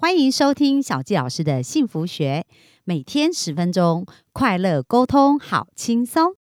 欢迎收听小纪老师的幸福学，每天十分钟，快乐沟通，好轻松。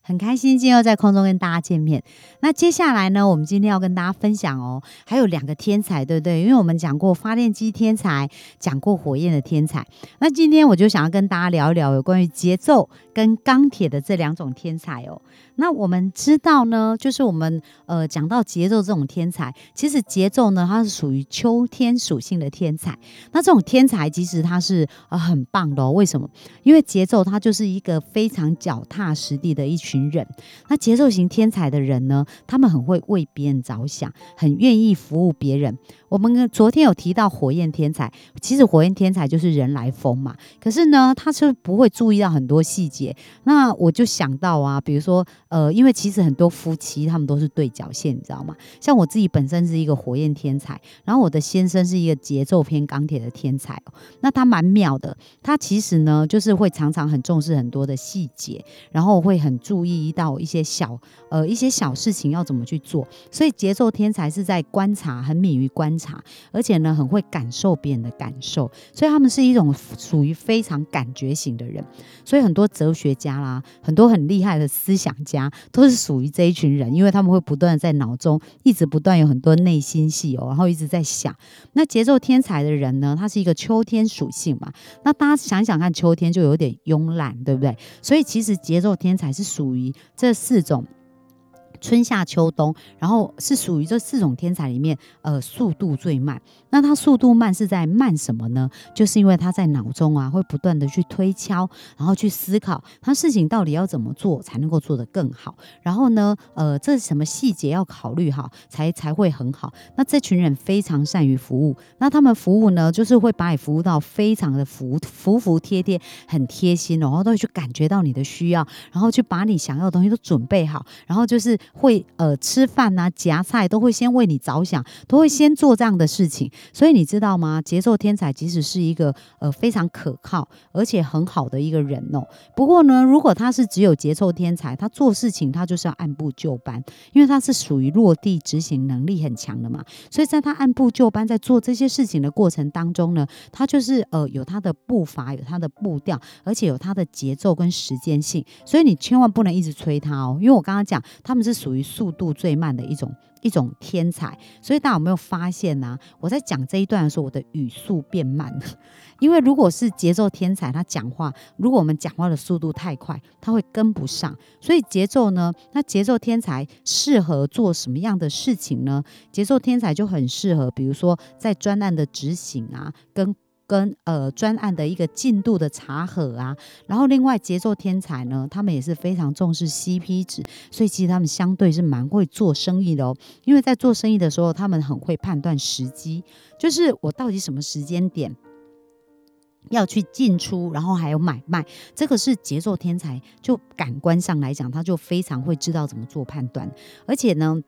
很开心今天又在空中跟大家见面。那接下来呢，我们今天要跟大家分享哦，还有两个天才，对不对？因为我们讲过发电机天才，讲过火焰的天才。那今天我就想要跟大家聊一聊有关于节奏跟钢铁的这两种天才哦。那我们知道呢，就是我们呃讲到节奏这种天才，其实节奏呢，它是属于秋天属性的天才。那这种天才其实它是呃很棒的哦。为什么？因为节奏它就是一个非常脚踏实地的一群人。那节奏型天才的人呢，他们很会为别人着想，很愿意服务别人。我们昨天有提到火焰天才，其实火焰天才就是人来疯嘛。可是呢，他是不会注意到很多细节。那我就想到啊，比如说，呃，因为其实很多夫妻他们都是对角线，你知道吗？像我自己本身是一个火焰天才，然后我的先生是一个节奏偏钢铁的天才。那他蛮妙的，他其实呢，就是会常常很重视很多的细节，然后会很注意到一些小呃一些小事情要怎么去做。所以节奏天才是在观察，很敏于观。察，而且呢，很会感受别人的感受，所以他们是一种属于非常感觉型的人。所以很多哲学家啦，很多很厉害的思想家，都是属于这一群人，因为他们会不断的在脑中一直不断有很多内心戏哦，然后一直在想。那节奏天才的人呢，他是一个秋天属性嘛，那大家想想看，秋天就有点慵懒，对不对？所以其实节奏天才是属于这四种。春夏秋冬，然后是属于这四种天才里面，呃，速度最慢。那他速度慢是在慢什么呢？就是因为他在脑中啊，会不断的去推敲，然后去思考他事情到底要怎么做才能够做得更好。然后呢，呃，这是什么细节要考虑好，才才会很好。那这群人非常善于服务，那他们服务呢，就是会把你服务到非常的服服服帖帖，很贴心，然后都会去感觉到你的需要，然后去把你想要的东西都准备好，然后就是。会呃吃饭呐夹菜都会先为你着想，都会先做这样的事情。所以你知道吗？节奏天才其实是一个呃非常可靠而且很好的一个人哦。不过呢，如果他是只有节奏天才，他做事情他就是要按部就班，因为他是属于落地执行能力很强的嘛。所以在他按部就班在做这些事情的过程当中呢，他就是呃有他的步伐，有他的步调，而且有他的节奏跟时间性。所以你千万不能一直催他哦，因为我刚刚讲他们是。属于速度最慢的一种一种天才，所以大家有没有发现呢？我在讲这一段的时候，我的语速变慢了，因为如果是节奏天才，他讲话，如果我们讲话的速度太快，他会跟不上。所以节奏呢，那节奏天才适合做什么样的事情呢？节奏天才就很适合，比如说在专案的执行啊，跟。跟呃专案的一个进度的查核啊，然后另外节奏天才呢，他们也是非常重视 CP 值，所以其实他们相对是蛮会做生意的哦。因为在做生意的时候，他们很会判断时机，就是我到底什么时间点要去进出，然后还有买卖，这个是节奏天才，就感官上来讲，他就非常会知道怎么做判断，而且呢。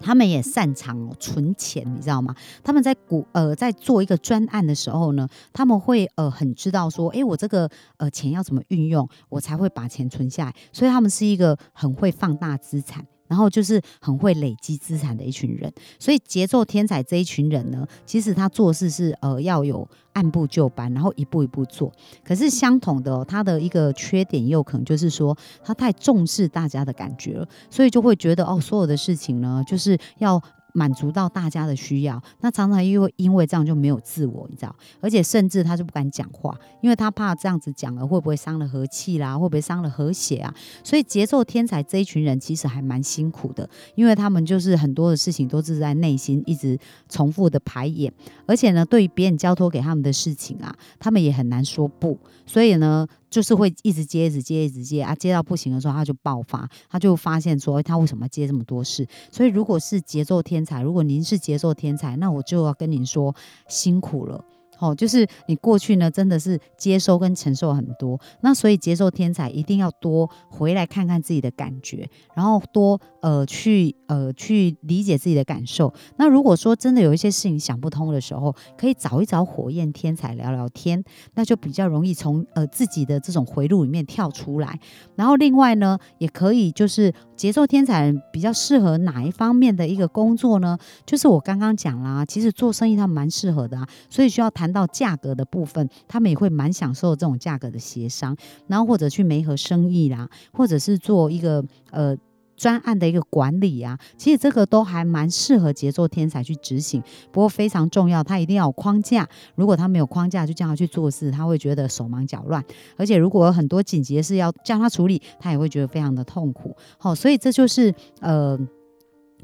他们也擅长存钱，你知道吗？他们在股呃在做一个专案的时候呢，他们会呃很知道说，哎，我这个呃钱要怎么运用，我才会把钱存下来。所以他们是一个很会放大资产。然后就是很会累积资产的一群人，所以节奏天才这一群人呢，其实他做事是呃要有按部就班，然后一步一步做。可是相同的，他的一个缺点又可能就是说，他太重视大家的感觉了，所以就会觉得哦，所有的事情呢，就是要。满足到大家的需要，那常常又因为这样就没有自我，你知道？而且甚至他就不敢讲话，因为他怕这样子讲了会不会伤了和气啦，会不会伤了和谐啊？所以节奏天才这一群人其实还蛮辛苦的，因为他们就是很多的事情都是在内心一直重复的排演，而且呢，对于别人交托给他们的事情啊，他们也很难说不，所以呢。就是会一直接，一直接，一直接啊，接到不行的时候，他就爆发，他就发现说，他为什么接这么多事？所以，如果是节奏天才，如果您是节奏天才，那我就要跟您说辛苦了。哦，就是你过去呢，真的是接收跟承受很多，那所以接受天才一定要多回来看看自己的感觉，然后多呃去呃去理解自己的感受。那如果说真的有一些事情想不通的时候，可以找一找火焰天才聊聊天，那就比较容易从呃自己的这种回路里面跳出来。然后另外呢，也可以就是节奏天才比较适合哪一方面的一个工作呢？就是我刚刚讲啦，其实做生意他蛮适合的啊，所以需要谈。到价格的部分，他们也会蛮享受这种价格的协商，然后或者去媒合生意啦，或者是做一个呃专案的一个管理啊，其实这个都还蛮适合节奏天才去执行。不过非常重要，他一定要有框架。如果他没有框架，就叫他去做事，他会觉得手忙脚乱。而且如果有很多紧急的事要叫他处理，他也会觉得非常的痛苦。好，所以这就是呃。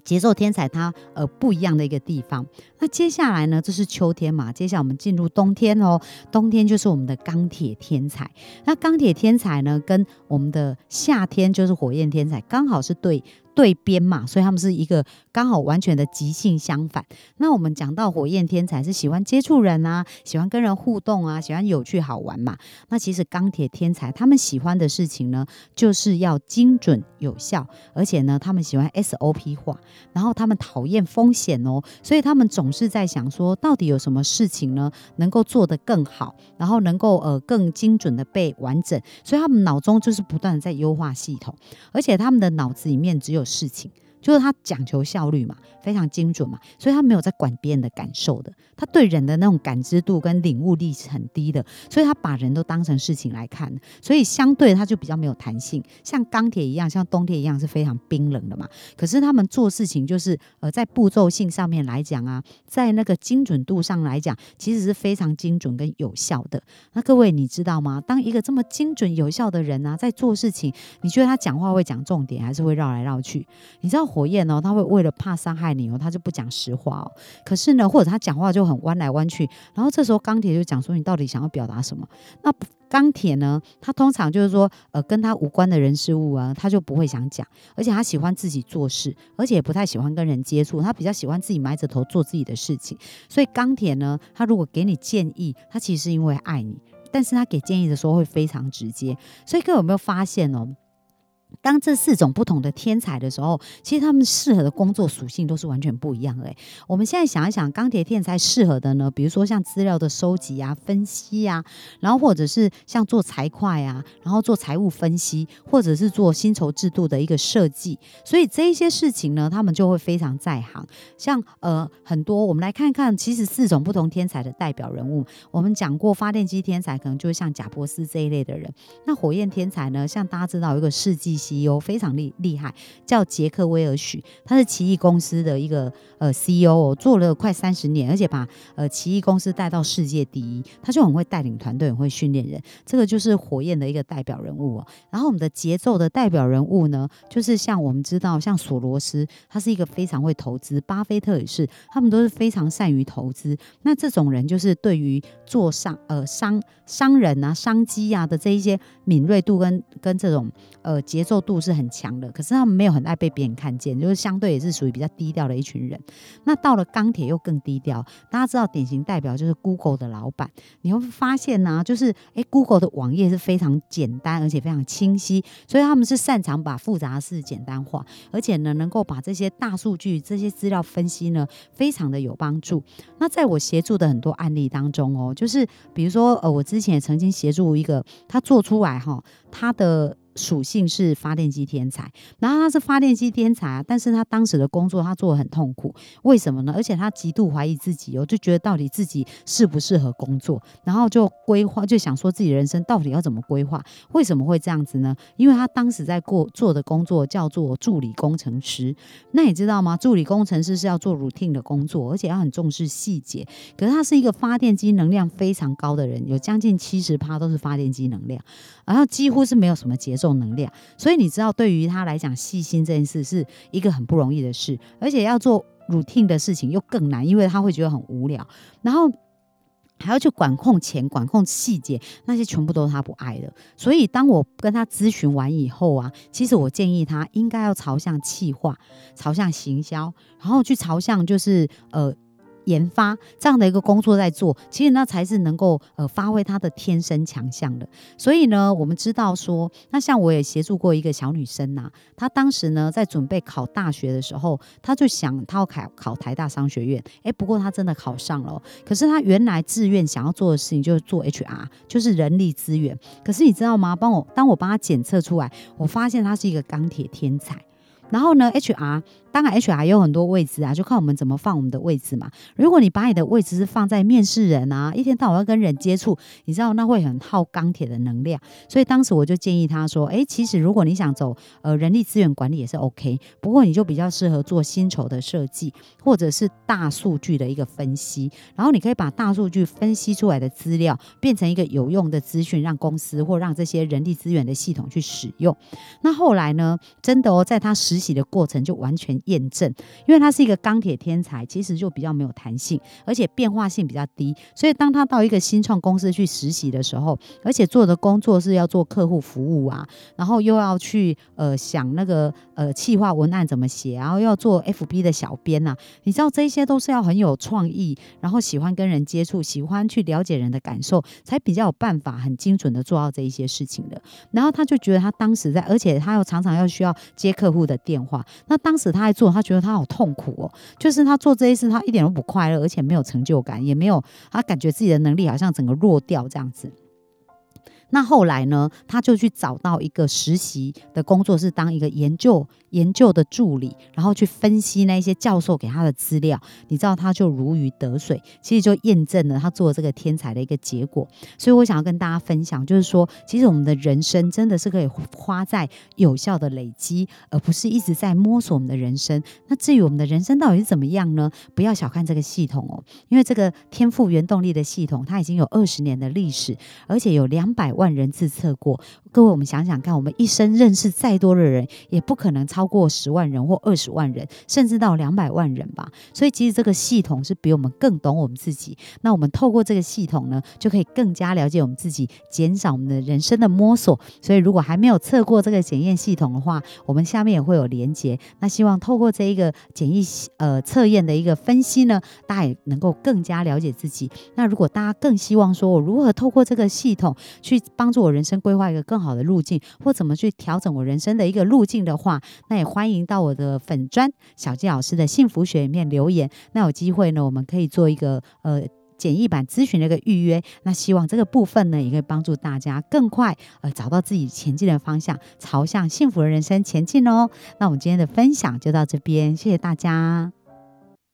节奏天才，它呃不一样的一个地方。那接下来呢，就是秋天嘛，接下来我们进入冬天哦。冬天就是我们的钢铁天才。那钢铁天才呢，跟我们的夏天就是火焰天才，刚好是对。对边嘛，所以他们是一个刚好完全的极性相反。那我们讲到火焰天才是喜欢接触人啊，喜欢跟人互动啊，喜欢有趣好玩嘛。那其实钢铁天才他们喜欢的事情呢，就是要精准有效，而且呢，他们喜欢 SOP 化，然后他们讨厌风险哦，所以他们总是在想说，到底有什么事情呢，能够做得更好，然后能够呃更精准的被完整，所以他们脑中就是不断的在优化系统，而且他们的脑子里面只有。事情就是他讲求效率嘛，非常精准嘛，所以他没有在管别人的感受的。他对人的那种感知度跟领悟力是很低的，所以他把人都当成事情来看，所以相对他就比较没有弹性，像钢铁一样，像冬天一样是非常冰冷的嘛。可是他们做事情就是呃，在步骤性上面来讲啊，在那个精准度上来讲，其实是非常精准跟有效的。那各位你知道吗？当一个这么精准有效的人啊，在做事情，你觉得他讲话会讲重点，还是会绕来绕去？你知道火焰哦，他会为了怕伤害你哦，他就不讲实话哦。可是呢，或者他讲话就很弯来弯去，然后这时候钢铁就讲说你到底想要表达什么？那钢铁呢，他通常就是说，呃，跟他无关的人事物啊，他就不会想讲，而且他喜欢自己做事，而且也不太喜欢跟人接触，他比较喜欢自己埋着头做自己的事情。所以钢铁呢，他如果给你建议，他其实是因为爱你，但是他给建议的时候会非常直接。所以各位有没有发现哦？当这四种不同的天才的时候，其实他们适合的工作属性都是完全不一样的。我们现在想一想，钢铁天才适合的呢，比如说像资料的收集啊、分析啊，然后或者是像做财会啊，然后做财务分析，或者是做薪酬制度的一个设计。所以这一些事情呢，他们就会非常在行。像呃很多，我们来看看，其实四种不同天才的代表人物，我们讲过发电机天才，可能就是像贾伯斯这一类的人。那火焰天才呢，像大家知道有一个世纪。CEO 非常厉厉害，叫杰克威尔许，他是奇异公司的一个呃 CEO，哦做了快三十年，而且把呃奇异公司带到世界第一，他就很会带领团队，很会训练人，这个就是火焰的一个代表人物哦。然后我们的节奏的代表人物呢，就是像我们知道，像索罗斯，他是一个非常会投资，巴菲特也是，他们都是非常善于投资。那这种人就是对于做商呃商商人啊、商机啊的这一些敏锐度跟跟这种呃节奏。度是很强的，可是他们没有很爱被别人看见，就是相对也是属于比较低调的一群人。那到了钢铁又更低调，大家知道典型代表就是 Google 的老板，你会发现呢，就是诶 g o o g l e 的网页是非常简单而且非常清晰，所以他们是擅长把复杂的事简单化，而且呢能够把这些大数据、这些资料分析呢非常的有帮助。那在我协助的很多案例当中哦，就是比如说呃，我之前也曾经协助一个他做出来哈，他的。属性是发电机天才，然后他是发电机天才啊，但是他当时的工作他做的很痛苦，为什么呢？而且他极度怀疑自己哦，就觉得到底自己适不适合工作，然后就规划，就想说自己人生到底要怎么规划？为什么会这样子呢？因为他当时在过做的工作叫做助理工程师，那你知道吗？助理工程师是要做 routine 的工作，而且要很重视细节。可是他是一个发电机能量非常高的人，有将近七十趴都是发电机能量，然后几乎是没有什么节奏。重能量，所以你知道，对于他来讲，细心这件事是一个很不容易的事，而且要做 routine 的事情又更难，因为他会觉得很无聊，然后还要去管控钱、管控细节，那些全部都是他不爱的。所以，当我跟他咨询完以后啊，其实我建议他应该要朝向气化，朝向行销，然后去朝向就是呃。研发这样的一个工作在做，其实那才是能够呃发挥他的天生强项的。所以呢，我们知道说，那像我也协助过一个小女生呐，她当时呢在准备考大学的时候，她就想她要考考台大商学院，诶，不过她真的考上了，可是她原来志愿想要做的事情就是做 HR，就是人力资源。可是你知道吗？帮我当我帮她检测出来，我发现她是一个钢铁天才。然后呢，HR。当然，HR 有很多位置啊，就看我们怎么放我们的位置嘛。如果你把你的位置是放在面试人啊，一天到晚要跟人接触，你知道那会很耗钢铁的能量。所以当时我就建议他说：“哎，其实如果你想走呃人力资源管理也是 OK，不过你就比较适合做薪酬的设计，或者是大数据的一个分析。然后你可以把大数据分析出来的资料变成一个有用的资讯，让公司或让这些人力资源的系统去使用。那后来呢，真的哦，在他实习的过程就完全。验证，因为他是一个钢铁天才，其实就比较没有弹性，而且变化性比较低。所以当他到一个新创公司去实习的时候，而且做的工作是要做客户服务啊，然后又要去呃想那个呃企划文案怎么写，然后要做 FB 的小编呐，你知道这些都是要很有创意，然后喜欢跟人接触，喜欢去了解人的感受，才比较有办法很精准的做到这一些事情的。然后他就觉得他当时在，而且他又常常要需要接客户的电话，那当时他。做他觉得他好痛苦哦，就是他做这些事，他一点都不快乐，而且没有成就感，也没有他感觉自己的能力好像整个弱掉这样子。那后来呢，他就去找到一个实习的工作，是当一个研究研究的助理，然后去分析那些教授给他的资料。你知道，他就如鱼得水，其实就验证了他做这个天才的一个结果。所以我想要跟大家分享，就是说，其实我们的人生真的是可以花在有效的累积，而不是一直在摸索我们的人生。那至于我们的人生到底是怎么样呢？不要小看这个系统哦，因为这个天赋原动力的系统，它已经有二十年的历史，而且有两百万。万人自测过，各位，我们想想看，我们一生认识再多的人，也不可能超过十万人或二十万人，甚至到两百万人吧。所以，其实这个系统是比我们更懂我们自己。那我们透过这个系统呢，就可以更加了解我们自己，减少我们的人生的摸索。所以，如果还没有测过这个检验系统的话，我们下面也会有连接。那希望透过这一个检疫呃测验的一个分析呢，大家也能够更加了解自己。那如果大家更希望说我如何透过这个系统去帮助我人生规划一个更好的路径，或怎么去调整我人生的一个路径的话，那也欢迎到我的粉砖小纪老师的幸福学里面留言。那有机会呢，我们可以做一个呃简易版咨询的一个预约。那希望这个部分呢，也可以帮助大家更快呃找到自己前进的方向，朝向幸福的人生前进哦。那我们今天的分享就到这边，谢谢大家。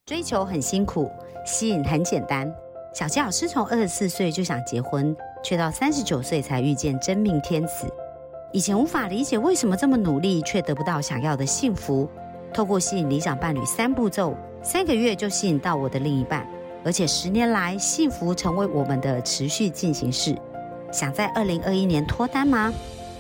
追求很辛苦，吸引很简单。小纪老师从二十四岁就想结婚。却到三十九岁才遇见真命天子，以前无法理解为什么这么努力却得不到想要的幸福。透过吸引理想伴侣三步骤，三个月就吸引到我的另一半，而且十年来幸福成为我们的持续进行式。想在二零二一年脱单吗？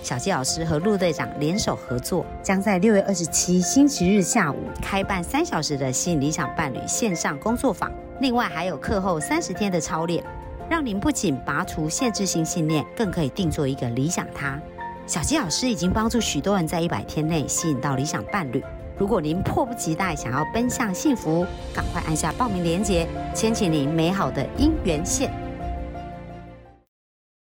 小纪老师和陆队长联手合作，将在六月二十七星期日下午开办三小时的吸引理想伴侣线上工作坊，另外还有课后三十天的操练。让您不仅拔除限制性信念，更可以定做一个理想他。小鸡老师已经帮助许多人在一百天内吸引到理想伴侣。如果您迫不及待想要奔向幸福，赶快按下报名链接，牵起您美好的姻缘线。